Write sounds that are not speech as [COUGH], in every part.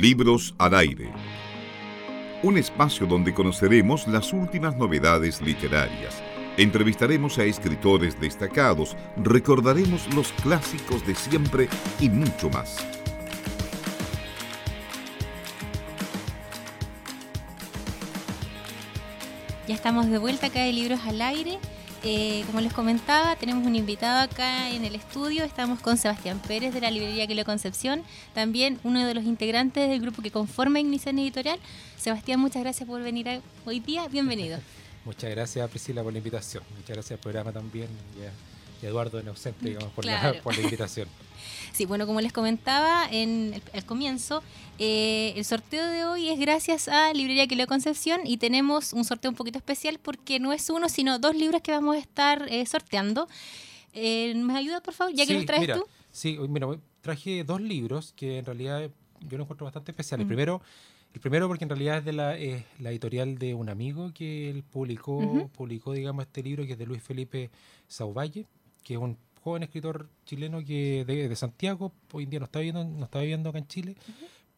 Libros al aire. Un espacio donde conoceremos las últimas novedades literarias. Entrevistaremos a escritores destacados, recordaremos los clásicos de siempre y mucho más. Ya estamos de vuelta acá de Libros al Aire. Eh, como les comentaba, tenemos un invitado acá en el estudio. Estamos con Sebastián Pérez de la librería Quilo Concepción, también uno de los integrantes del grupo que conforma Ignición Editorial. Sebastián, muchas gracias por venir hoy día. Bienvenido. [LAUGHS] Muchas gracias, Priscila, por la invitación. Muchas gracias al programa también Eduardo en ausente, digamos, por, la, por la invitación. [LAUGHS] Sí, bueno, como les comentaba en el, comienzo, eh, el sorteo de hoy es gracias a Librería Quileo Concepción y tenemos un sorteo un poquito especial porque no es uno, sino dos libros que vamos a estar eh, sorteando. Eh, ¿Me ayudas, por favor? Ya que los traes tú. Sí, mira, traje dos libros que en realidad yo los encuentro bastante especiales. Primero, el primero porque en realidad es de la, la editorial de un amigo que él publicó, publicó, digamos, este libro que es de Luis Felipe Sauvalle, que es un joven escritor chileno que de, de, Santiago, hoy en día no está viviendo, no está viviendo acá en Chile,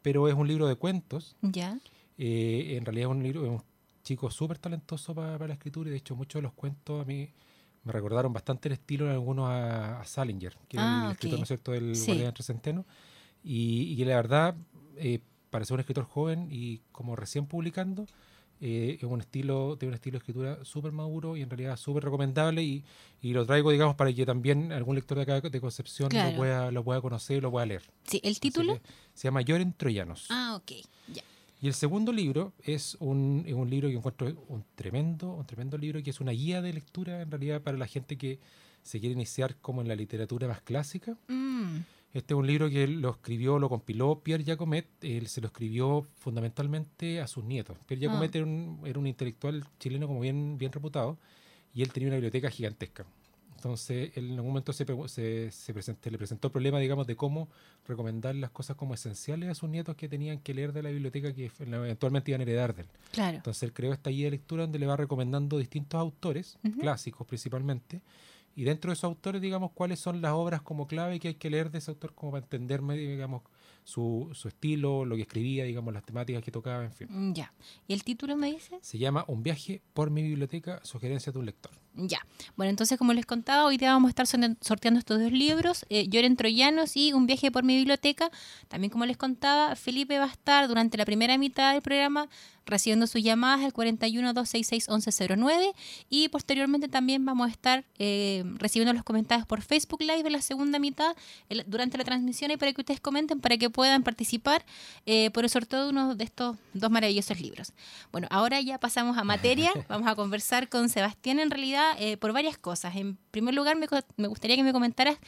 pero es un libro de cuentos. Ya. Eh, en realidad es un libro, es un chico súper talentoso para, la escritura y de hecho muchos de los cuentos a mí me recordaron bastante el estilo en algunos a, Salinger, que es el ah, escritor, ¿no es cierto?, del sí. entre Centeno, y, y, la verdad, eh, para ser un escritor joven y como recién publicando, eh, es un estilo, tiene un estilo de escritura súper maduro y en realidad súper recomendable y, y, lo traigo, digamos, para que también algún lector de acá de Concepción lo, pueda, lo pueda conocer y lo pueda leer. Sí, ¿el título? Se llama Lloren Troyanos. Ah, ok, ya. Y el segundo libro es un, es un libro que encuentro un tremendo, un tremendo libro que es una guía de lectura en realidad para la gente que se quiere iniciar como en la literatura más clásica. Mm. Este es un libro que lo escribió, lo compiló Pierre Jacomet. Él se lo escribió fundamentalmente a sus nietos. Pierre Jacomet ah. era, un, era, un, intelectual chileno como bien, bien reputado y él tenía una biblioteca gigantesca. Entonces, él en algún momento se, se, se presentó, le presentó el problema, digamos, de cómo recomendar las cosas como esenciales a sus nietos que tenían que leer de la biblioteca que eventualmente iban a heredar de él. Claro. Entonces, él creó esta guía de lectura donde le va recomendando distintos autores, clásicos principalmente, y dentro de esos autores, digamos, cuáles son las obras como clave que hay que leer de ese autor como para entenderme, digamos, su, su estilo, lo que escribía, digamos, las temáticas que tocaba, en fin. Ya. ¿Y el título me dice? Se llama Un viaje por mi biblioteca, sugerencia de un lector. Ya. Bueno, entonces, como les contaba, hoy día vamos a estar sorteando estos dos libros, eh, Lloren Troyanos y Un viaje por mi biblioteca. También, como les contaba, Felipe va a estar durante la primera mitad del programa recibiendo sus llamadas al 41 266 1109 y posteriormente también vamos a estar eh, recibiendo los comentarios por Facebook Live en la segunda mitad durante la transmisión y para que ustedes comenten para que puedan participar eh, por el sorteo de uno de estos dos maravillosos libros. Bueno, ahora ya pasamos a materia, [LAUGHS] vamos a conversar con Sebastián en realidad eh, por varias cosas. En primer lugar, me, me gustaría que me comentaras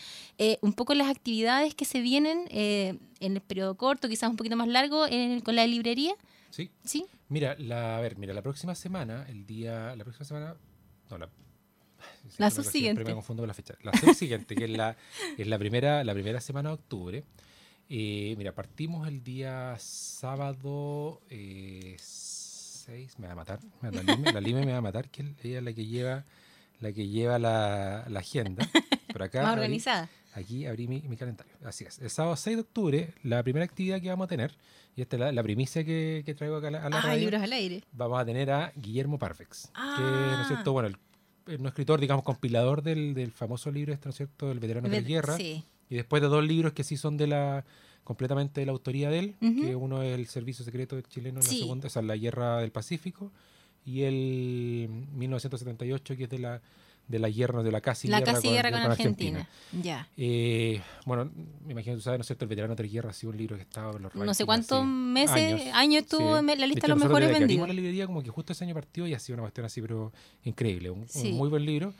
un poco las actividades que se vienen en el periodo corto, quizás un poquito más largo, con la librería. Sí. ¿Sí? Mira, la, a ver, mira, la próxima semana, el día, la próxima semana, no, la, [LAUGHS] la subsiguiente. me confundo con la fecha. La subsiguiente, que es la, [LAUGHS] es la primera, la primera semana de octubre. Eh, mira, partimos el día sábado eh, 6, me va a matar, la Lime, me va a matar, que ella es la que lleva, la que lleva la, la agenda. Por acá. [LAUGHS] Más organizada. Aquí abrí mi, mi, calendario. Así es. El sábado 6 de octubre, la primera actividad que vamos a tener, y esta es la, primicia que, que, traigo acá a la, a la ah, libros al aire. Vamos a tener a Guillermo Parfex, ah. que ¿no es cierto? Bueno, el, un escritor, digamos, compilador del, del famoso libro, este, ¿no es cierto? El veterano de la guerra. Sí. Y después de dos libros que sí son de la completamente de la autoría de él, que uno es el Servicio Secreto Chileno en la segunda, o sea, la Guerra del Pacífico, y el 1978, que es de la de la guerra, de la casi la guerra, casi guerra con, Argentina. Ya. Eh, bueno, me imagino, tú sabes, ¿no es cierto? El veterano de la guerra ha sido un libro que estaba en los No sé cuántos meses, años, estuvo en la lista de, los mejores vendidos. la librería como que justo ese año partió y ha sido una cuestión así, pero increíble. Un, muy buen libro.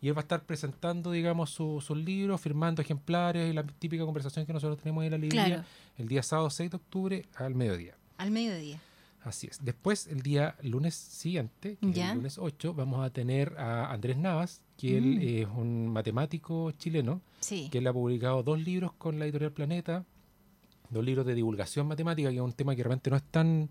Y él va a estar presentando, digamos, sus su libros, firmando ejemplares y la típica conversación que nosotros tenemos en la librería el día sábado 6 de octubre al mediodía. Al mediodía. Así es. Después, el día lunes siguiente, que el lunes 8, vamos a tener a Andrés Navas, que él mm. es un matemático chileno, que él ha publicado dos libros con la editorial Planeta, dos libros de divulgación matemática, que es un tema que realmente no es tan,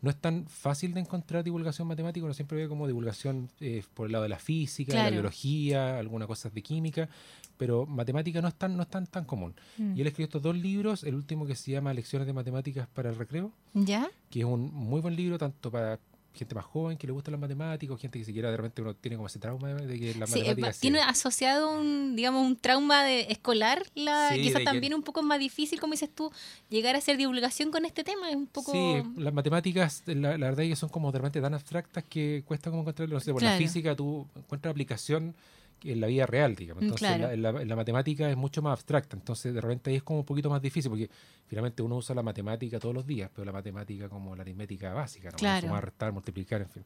no es tan fácil de encontrar divulgación matemática, uno siempre ve como divulgación eh, por el lado de la física, de la biología, algunas cosas de química, pero matemática no es tan, no es tan, tan común. Mm. Y él escribió estos dos libros, el último que se llama Lecciones de Matemáticas para el Recreo, ¿Ya? que es un muy buen libro tanto para gente más joven que le gusta las matemáticas, gente que siquiera de repente uno tiene como ese trauma de que las matemáticas... tiene asociado un, digamos, un trauma de escolar, la, quizás también un poco más difícil, como dices tú, llegar a hacer divulgación con este tema, es un poco... Sí, las matemáticas, la, verdad es que son como de repente tan abstractas que cuesta como encontrarlo, no sé, por la física tú encuentras aplicación en la vida real, digamos. Mm, entonces, la, matemática es mucho más abstracta. Entonces, de repente ahí es como un poquito más difícil, porque finalmente uno usa la matemática todos los días, pero la matemática como la aritmética básica, ¿no? Claro. Sumar, restar, multiplicar, en fin.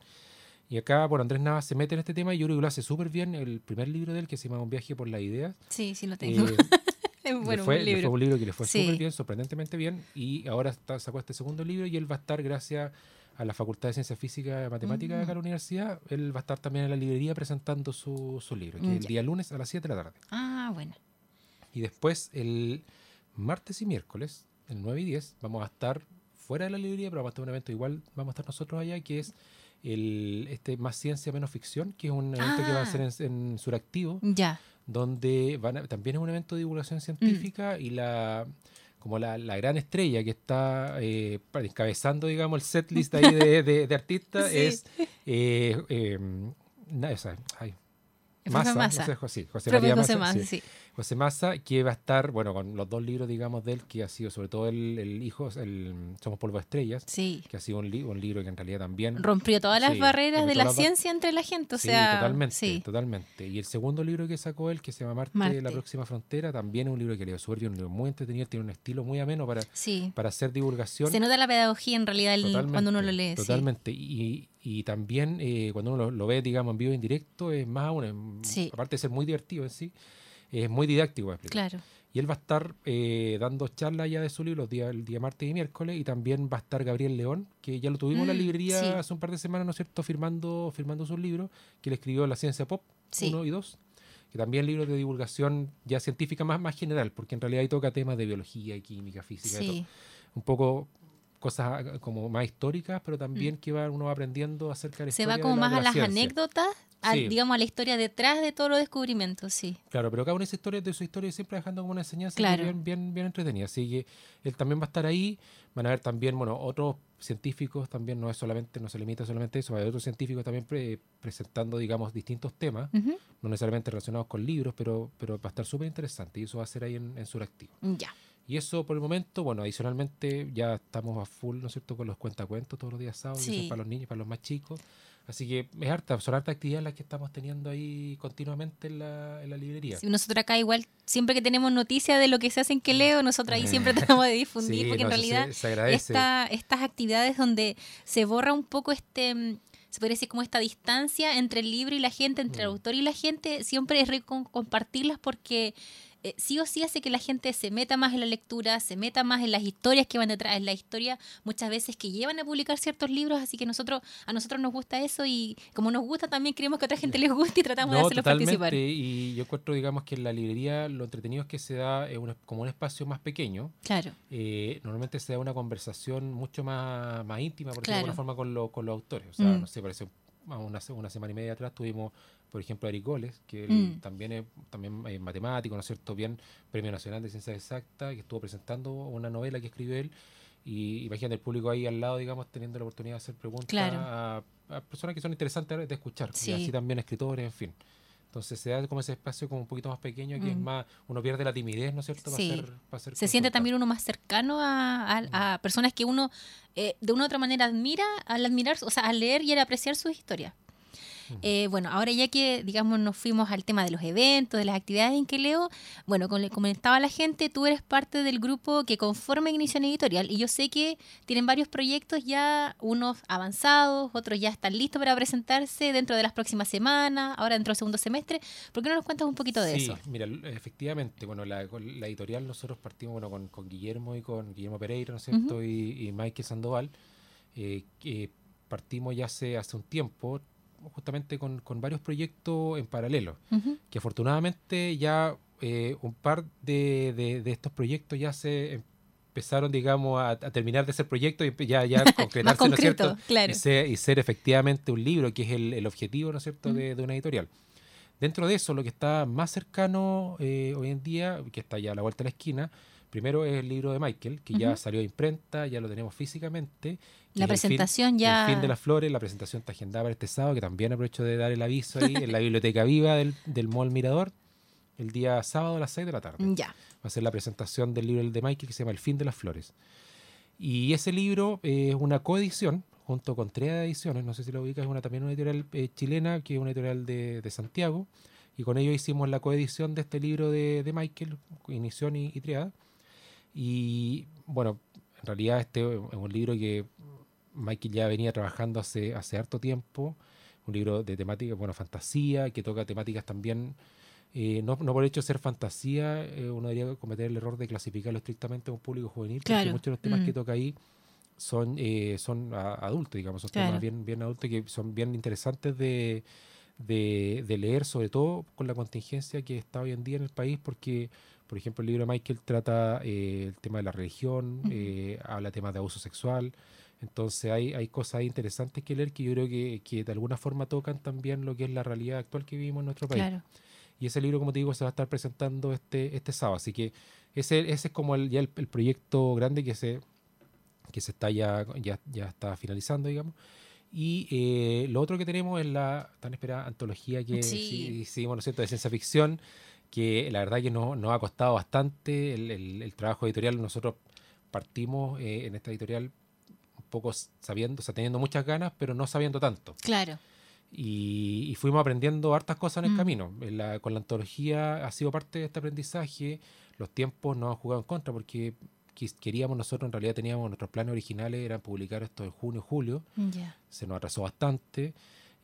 Y acá, bueno, Andrés Navas se mete en este tema y yo creo que lo hace súper bien. El primer libro de él, que se llama Un viaje por la idea. Sí, sí lo tengo. Eh, [LAUGHS] bueno, fue, un libro. fue un libro que le fue súper bien, sorprendentemente bien. Y ahora sacó este segundo libro y él va a estar, gracias a la Facultad de Ciencias Físicas y Matemáticas de la mm. universidad, él va a estar también en la librería presentando su, su libro, que el día lunes a las 7 de la tarde. Ah, bueno. Y después, el martes y miércoles, el 9 y 10, vamos a estar fuera de la librería, pero vamos a estar un evento igual, vamos a estar nosotros allá, que es el este Más Ciencia Menos Ficción, que es un evento que va a ser ah. en, Suractivo. Ya. Donde van también es un evento de divulgación científica mm. y la como la, gran estrella que está eh, encabezando, digamos, el setlist ahí de, de, artistas [LAUGHS] es eh, eh, esa, ay, Massa, José, José, María Massa, sí. José Massa, que va a estar, bueno, con los dos libros, digamos, de él, que ha sido sobre todo el, el hijo, el Somos Polvo de Estrellas, sí. que ha sido un, un, libro que en realidad también... Rompió todas las barreras de la ciencia entre la gente, o sea... Totalmente, totalmente. Y el segundo libro que sacó él, que se llama Marte, la próxima frontera, también es un libro que leo súper bien, un libro muy entretenido, tiene un estilo muy ameno para, para hacer divulgación. Se nota la pedagogía en realidad cuando uno lo lee. Totalmente. Y, y también eh, cuando uno lo, ve, digamos, en vivo en directo, es más aún, aparte de ser muy divertido en sí, es muy didáctico. Claro. Y él va a estar eh, dando charlas ya de su libro los días, el día martes y miércoles, y también va a estar Gabriel León, que ya lo tuvimos en la mm, librería hace un par de semanas, ¿no es cierto?, firmando, firmando sus libros, que le escribió La Ciencia Pop 1 y 2 que también libros de divulgación ya científica más, más general, porque en realidad ahí toca temas de biología, química, física, un poco cosas ah, como más históricas, pero también mm. que va, uno va aprendiendo acerca de la Se va como más a las anécdotas, digamos a la historia detrás de todos los descubrimientos, sí. Claro, pero cada una de esas historias de su historia siempre dejando como una enseñanza bien, bien, bien entretenida. Así que él también va a estar ahí. Van a ver también, bueno, otros científicos también, no es solamente, no se limita solamente a eso, hay otros científicos también presentando, digamos, distintos temas, no necesariamente relacionados con libros, pero, pero va a estar súper interesante y eso va a ser ahí en, en Suractivo. Ya. Y eso por el momento, bueno, adicionalmente ya estamos a full, ¿no es cierto?, con los cuentacuentos todos los días sábados, para los niños, para los más chicos. Así que es harta, son hartas actividades las que estamos teniendo ahí continuamente en la, en la librería. Sí, nosotros acá igual, siempre que tenemos noticias de lo que se hace en Queleo, nosotros ahí siempre [LAUGHS] tratamos de difundir, porque en realidad estas actividades donde se borra un poco este mm, se podría decir como esta distancia entre el libro y la gente, entre el mm. autor y la gente, siempre es rico compartirlas porque eh, sí o sí hace que la gente se meta más en la lectura, se meta más en las historias que van detrás, en la historia muchas veces que llevan a publicar ciertos libros, así que nosotros a nosotros nos gusta eso y como nos gusta también queremos que a otra gente les guste y tratamos de hacerlos participar. Y yo encuentro, digamos, que en la librería lo entretenido es que se da como un espacio más pequeño. Claro. Eh, normalmente se da una conversación mucho más, más íntima, por decirlo de alguna forma, con, con los autores. O sea, mm. no sé, parece una, una semana y media atrás tuvimos por ejemplo, Eric Goles, que mm. también es también matemático, ¿no es cierto? Bien, Premio Nacional de Ciencias Exactas, que estuvo presentando una novela que escribió él. Y imagínate el público ahí al lado, digamos, teniendo la oportunidad de hacer preguntas a, personas que son interesantes de escuchar, y así también escritores, en fin. Entonces se da como ese espacio como un poquito más pequeño, que es mm. más, uno pierde la timidez, ¿no es cierto? Sí. se siente también uno más cercano a, personas que uno eh, de una u otra manera admira, al admirar, o sea, al leer y al apreciar sus historias. Eh, bueno, ahora ya que, digamos, nos fuimos al tema de los eventos, de las actividades en que leo, bueno, como le comentaba la gente, tú eres parte del grupo que conforma Ignición Editorial y yo sé que tienen varios proyectos ya, unos avanzados, otros ya están listos para presentarse dentro de las próximas semanas, ahora dentro del segundo semestre. ¿Por qué no nos cuentas un poquito de eso? Sí, mira, efectivamente, bueno, la, editorial nosotros partimos bueno, con, Guillermo y con Guillermo Pereira, ¿no es cierto? y, y Mike Sandoval, eh, que partimos ya hace, hace un tiempo justamente con, varios proyectos en paralelo, que afortunadamente ya eh, un par de, de, estos proyectos ya se empezaron, digamos, a, terminar de ese proyecto y ya, ya [LAUGHS] concretarse, ¿no es cierto? Y, ser, efectivamente un libro, que es el, objetivo, ¿no es cierto?, de, una editorial. Dentro de eso, lo que está más cercano eh, hoy en día, que está ya a la vuelta de la esquina, primero es el libro de Michael, que ya salió a imprenta, ya lo tenemos físicamente. La presentación ya. El fin de las flores, la presentación está agendada para este sábado, que también aprovecho de dar el aviso ahí en la [LAUGHS] Biblioteca Viva del, del Mall Mirador, el día sábado a las 6 de la tarde. Ya. Va a ser la presentación del libro de Michael que se llama El fin de las flores. Y ese libro es una coedición junto con tres ediciones, no sé si lo ubicas, es una, también una editorial eh, chilena, que es una editorial de, de, Santiago, y con ellos hicimos la coedición de este libro de, de Michael, Inición y, y Triada. Y bueno, en realidad este es un libro que Michael ya venía trabajando hace, hace harto tiempo, un libro de temática, bueno, fantasía, que toca temáticas también eh, no, no, por el hecho de ser fantasía, eh, uno debería cometer el error de clasificarlo estrictamente a un público juvenil, porque muchos de los temas que mm. toca ahí son, eh, son adultos, digamos, son temas bien, bien adultos que son bien interesantes de, de, leer, sobre todo con la contingencia que está hoy en día en el país, porque, por ejemplo, el libro de Michael trata el tema de la religión, habla temas de abuso sexual. Entonces hay, hay cosas interesantes que leer que yo creo que, que, de alguna forma tocan también lo que es la realidad actual que vivimos en nuestro país. Claro. Y ese libro, como te digo, se va a estar presentando este, este sábado. Así que ese, ese es como el, ya el, proyecto grande que se, que se está ya, ya, ya está finalizando, digamos. Y eh, lo otro que tenemos es la tan esperada antología que sí. hicimos, ¿no cierto?, de ciencia ficción, que la verdad que nos, nos ha costado bastante el, el, trabajo editorial. Nosotros partimos eh, en esta editorial un poco sabiendo, o sea, teniendo muchas ganas, pero no sabiendo tanto. Claro. Y, fuimos aprendiendo hartas cosas en el mm. camino. con la antología ha sido parte de este aprendizaje. Los tiempos nos han jugado en contra porque queríamos nosotros, en realidad teníamos nuestros planes originales, eran publicar esto en junio, julio. Se nos atrasó bastante.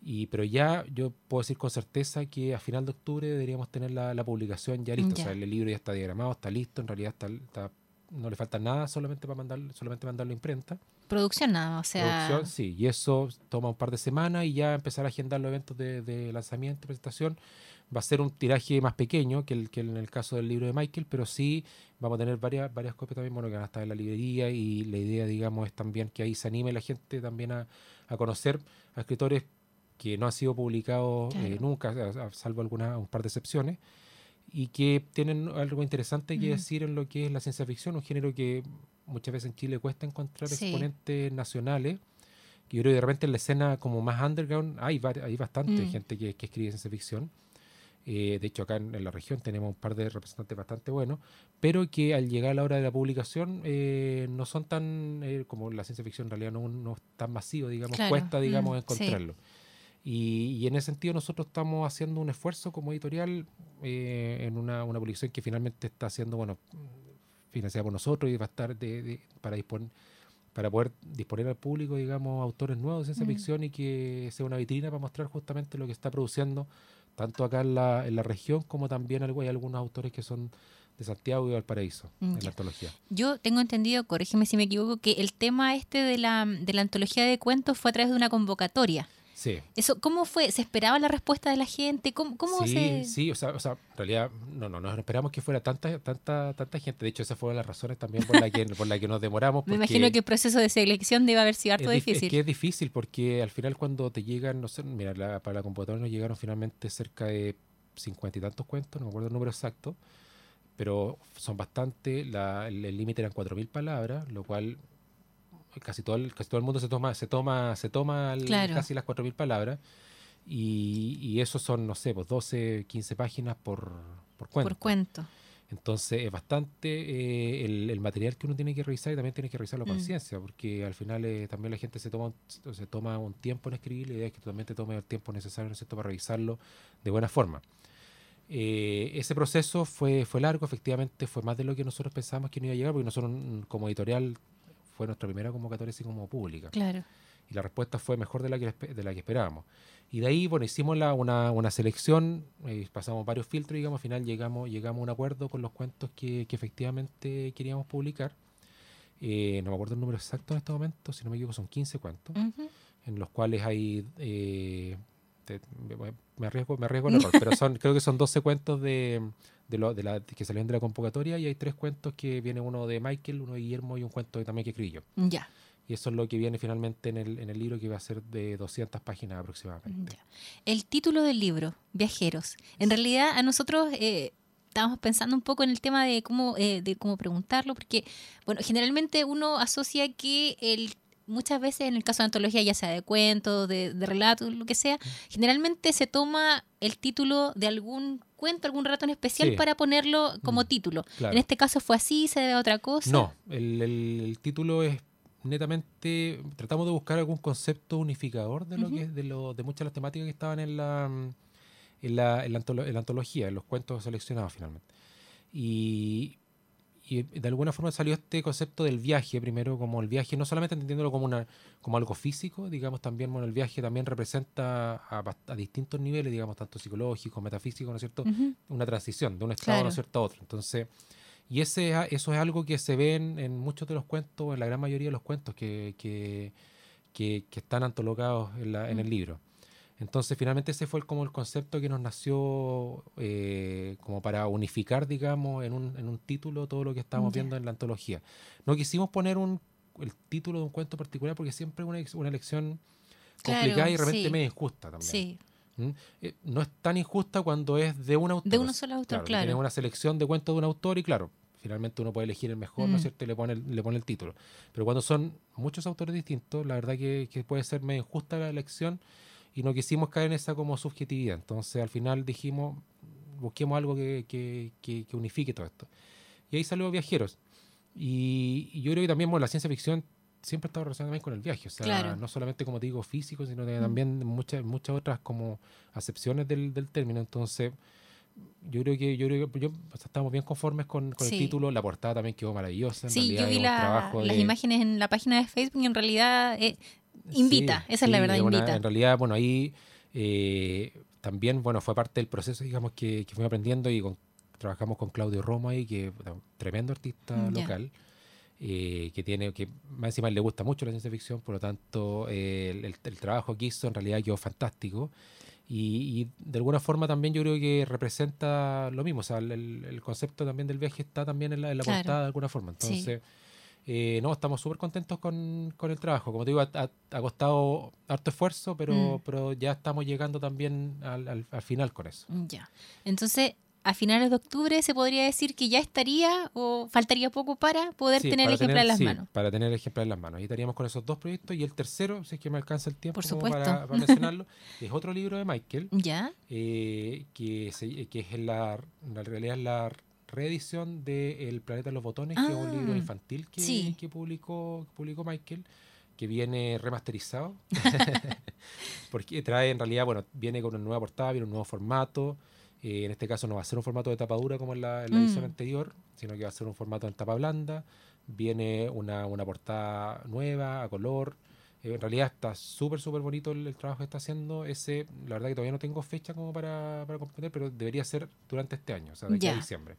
Y, pero ya yo puedo decir con certeza que a final de octubre deberíamos tener la, publicación ya lista. O sea, el libro ya está diagramado, está listo, en realidad está, no le falta nada solamente para mandar, solamente mandarlo a imprenta. Producción nada, o sea. Producción, sí, y eso toma un par de semanas y ya empezar a agendar los eventos de, lanzamiento, presentación. Va a ser un tiraje más pequeño que, el, que en el caso del libro de Michael, pero sí vamos a tener varias, varias copias también bueno, que van a estar en la librería y la idea, digamos, es también que ahí se anime la gente también a, conocer a escritores que no han sido publicados eh, nunca, salvo algunas, un par de excepciones y que tienen algo interesante que decir en lo que es la ciencia ficción, un género que muchas veces en Chile cuesta encontrar exponentes nacionales. Yo creo que de repente en la escena como más underground hay, hay bastante mm. gente que, escribe ciencia ficción. Eh, de hecho, acá en, la región tenemos un par de representantes bastante buenos, pero que al llegar a la hora de la publicación eh, no son tan, eh, como la ciencia ficción en realidad no, no es tan masivo, digamos, cuesta, digamos, mm, encontrarlo. Y, en ese sentido nosotros estamos haciendo un esfuerzo como editorial en una, una publicación que finalmente está haciendo, bueno, financiada por nosotros y va a estar de, para disponer para poder disponer al público, digamos, autores nuevos de ciencia mm. ficción y que sea una vitrina para mostrar justamente lo que está produciendo tanto acá en la, en la región como también hay algunos autores que son de Santiago y Valparaíso mm, en la antología. Yo tengo entendido, corrígeme si me equivoco, que el tema este de la, de la antología de cuentos fue a través de una convocatoria. Sí. Eso, ¿Cómo fue? ¿Se esperaba la respuesta de la gente? ¿Cómo, cómo sí, Sí, o sea, o sea, en realidad no, no, no esperamos que fuera tanta, tanta, tanta gente. De hecho, esas fueron las razones también por las que, por la que nos demoramos. [LAUGHS] Me imagino que el proceso de selección debe haber sido harto difícil. Es que es difícil porque al final cuando te llegan, no sé, mira, para la computadora nos llegaron finalmente cerca de cincuenta y tantos cuentos, no me acuerdo el número exacto, pero son bastante, el límite eran cuatro mil palabras, lo cual casi todo el, casi todo el mundo se toma, se toma, se toma casi las 4.000 palabras. Y, y eso son, no sé, pues 12, 15 páginas por, por cuento. Por cuento. Entonces es bastante eh, el, material que uno tiene que revisar y también tiene que revisarlo con mm. conciencia, porque al final eh, también la gente se toma, se toma un tiempo en escribir, la idea es que tú también te tome el tiempo necesario ¿no para revisarlo de buena forma. Eh, ese proceso fue, fue largo, efectivamente fue más de lo que nosotros pensábamos que no iba a llegar, porque nosotros mm, como editorial fue nuestra primera convocatoria así como pública. Claro. Y la respuesta fue mejor de la que, de la que esperábamos. Y de ahí, bueno, hicimos la, una, una selección, eh, pasamos varios filtros, digamos, al final llegamos, llegamos a un acuerdo con los cuentos que, que efectivamente queríamos publicar. Eh, no me acuerdo el número exacto en este momento, si no me equivoco son 15 cuentos, en los cuales hay... Eh, me arriesgo, me arriesgo en error, [LAUGHS] pero son, creo que son 12 cuentos de, de, lo, de la, que salieron de la convocatoria y hay tres cuentos que viene uno de Michael, uno de Guillermo y un cuento también que escribí yo. Ya. Y eso es lo que viene finalmente en el, en el libro que va a ser de 200 páginas aproximadamente. El título del libro, Viajeros. En realidad a nosotros eh, estábamos pensando un poco en el tema de cómo, eh, de cómo preguntarlo, porque bueno, generalmente uno asocia que el muchas veces en el caso de antología, ya sea de cuentos, de, de relatos, lo que sea, generalmente se toma el título de algún cuento, algún relato en especial para ponerlo como mm, título. En este caso fue así, se debe a otra cosa. No, el, título es netamente tratamos de buscar algún concepto unificador de lo que de, lo, de muchas de las temáticas que estaban en la en la, en la antología, en los cuentos seleccionados finalmente. Y, y de alguna forma salió este concepto del viaje primero como el viaje no solamente entendiéndolo como una como algo físico digamos también bueno el viaje también representa a, distintos niveles digamos tanto psicológico metafísico no es cierto una transición de un estado ¿no es cierto a otro. Entonces y ese eso es algo que se ve en, muchos de los cuentos en la gran mayoría de los cuentos que que, que, están antologados en, la, en el libro entonces, finalmente ese fue como el concepto que nos nació eh, como para unificar, digamos, en un, en un título todo lo que estábamos viendo en la antología. No quisimos poner un, el título de un cuento particular porque siempre es una, una elección complicada y realmente medio injusta también. Sí. ¿Mm? Eh, no es tan injusta cuando es de un autor. De un solo autor, claro. Tiene una selección de cuentos de un autor y claro, finalmente uno puede elegir el mejor, ¿no es mm. cierto? Y le pone, el, le pone el título. Pero cuando son muchos autores distintos, la verdad que, que puede ser medio injusta la elección y no quisimos caer en esa como subjetividad. Entonces al final dijimos, busquemos algo que, que, que, unifique todo esto. Y ahí salió Viajeros. Y, yo creo que también la ciencia ficción siempre ha estado relacionada con el viaje, o sea, no solamente como te digo físico, sino mm. también muchas muchas otras como acepciones del, del término. Entonces, yo creo que yo creo que yo, estamos bien conformes con, con el título, la portada también quedó maravillosa. sí, yo vi las imágenes en la página de Facebook y en realidad eh, Invita, esa es la verdad, invita. En realidad, bueno, ahí eh, también, bueno, fue parte del proceso, digamos, que, que fuimos aprendiendo y trabajamos con Claudio Romo ahí, que tremendo artista local. Eh, que tiene que más encima le gusta mucho la ciencia ficción, por lo tanto el, el, trabajo que hizo en realidad quedó fantástico y, de alguna forma también yo creo que representa lo mismo, o sea, el, el concepto también del viaje está también en la, en la portada de alguna forma, entonces eh, no, estamos súper contentos con, con, el trabajo. Como te digo, ha, costado harto esfuerzo, pero, mm. pero ya estamos llegando también al, al, final con eso. Ya. Entonces, a finales de octubre se podría decir que ya estaría o faltaría poco para poder tener el ejemplar en las manos. Para tener el ejemplar en las manos. Y estaríamos con esos dos proyectos. Y el tercero, si es que me alcanza el tiempo para, mencionarlo, [LAUGHS] es otro libro de Michael. Ya. Eh, que, que es la, en realidad es la reedición de El planeta de los botones, que es un libro ah, infantil que, que, publicó, publicó Michael, que viene remasterizado. [LAUGHS] porque trae en realidad, bueno, viene con una nueva portada, viene un nuevo formato. Eh, en este caso no va a ser un formato de tapa dura como en la, edición mm. anterior, sino que va a ser un formato en tapa blanda. Viene una, una portada nueva, a color. Eh, en realidad está súper, súper bonito el, trabajo que está haciendo. Ese, la verdad que todavía no tengo fecha como para, para pero debería ser durante este año, o sea, de aquí a diciembre.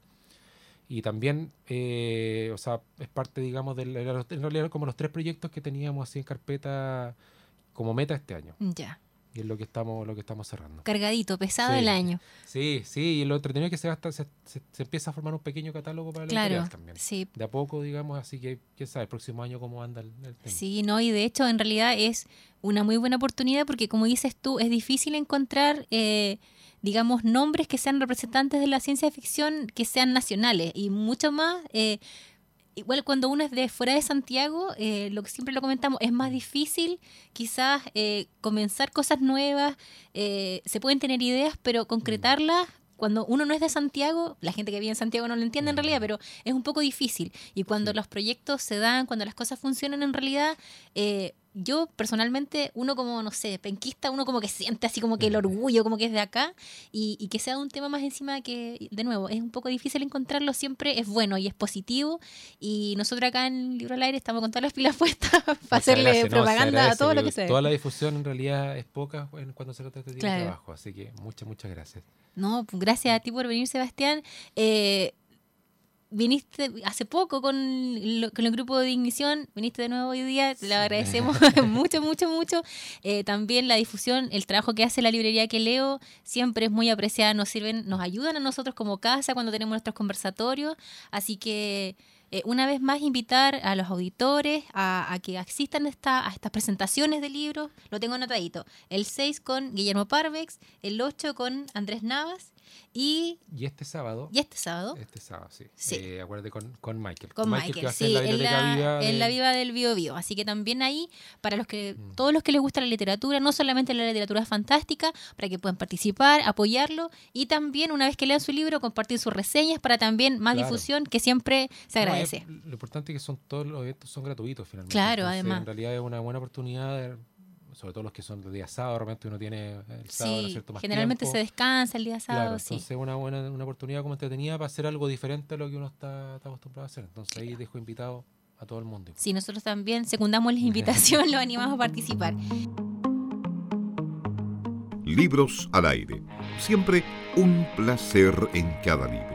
Y también, eh, o sea, es parte, digamos, del, en realidad como los tres proyectos que teníamos así en carpeta como meta este año. Ya. Y es lo que estamos, lo que estamos cerrando. Cargadito, pesado el año. Sí, sí, y lo entretenido es que se, gasta, se, se, empieza a formar un pequeño catálogo para la claro, también. Sí. De a poco, digamos, así que, quién sabe, el próximo año cómo anda el, el tema. Sí, no, y de hecho, en realidad es una muy buena oportunidad porque, como dices tú, es difícil encontrar... Eh, digamos, nombres que sean representantes de la ciencia ficción, que sean nacionales y mucho más. Eh, igual cuando uno es de fuera de Santiago, eh, lo que siempre lo comentamos, es más difícil quizás eh, comenzar cosas nuevas, se pueden tener ideas, pero concretarlas cuando uno no es de Santiago, la gente que vive en Santiago no lo entiende en realidad, pero es un poco difícil. Y cuando los proyectos se dan, cuando las cosas funcionan en realidad, eh, yo personalmente, uno como, no sé, penquista, uno como que siente así como que el orgullo, como que es de acá, y, que sea un tema más encima que, de nuevo, es un poco difícil encontrarlo, siempre es bueno y es positivo, y nosotros acá en Libro al Aire estamos con todas las pilas [LAUGHS] puestas para hacerle propaganda a todo lo que sea. Toda la difusión en realidad es poca cuando se trata de este tipo de trabajo, así que muchas, muchas gracias. No, pues gracias a ti por venir, Sebastián. Eh, viniste hace poco con, con, el grupo de Ignición, viniste de nuevo hoy día, te lo agradecemos [LAUGHS] [LAUGHS] mucho, mucho, mucho. Eh, también la difusión, el trabajo que hace la librería que leo, siempre es muy apreciada, nos sirven, nos ayudan a nosotros como casa cuando tenemos nuestros conversatorios, así que eh, una vez más invitar a los auditores a, que asistan esta, a estas presentaciones de libros. Lo tengo anotadito. El 6 con Guillermo Parvex, el 8 con Andrés Navas y, y este sábado. Y este sábado. Este sábado, sí. sí. Eh, acuérdate con, con, Michael. Con, Michael, sí, en la, viva en la viva del Bio Bio. Así que también ahí, para los que, mm. todos los que les gusta la literatura, no solamente la literatura fantástica, para que puedan participar, apoyarlo y también, una vez que lean su libro, compartir sus reseñas para también más difusión, que siempre se agradece. lo importante es que son todos los eventos son gratuitos finalmente. Claro, además. En realidad es una buena oportunidad de sobre todo los que son de día sábado, realmente uno tiene el sábado, sí, cierto? Más generalmente se descansa el día sábado, claro, Entonces es una buena una oportunidad como entretenida para hacer algo diferente a lo que uno está, acostumbrado a hacer. Entonces ahí dejo invitado a todo el mundo. Sí, nosotros también secundamos la [LAUGHS] invitación, lo animamos a participar. Libros al aire. Siempre un placer en cada libro.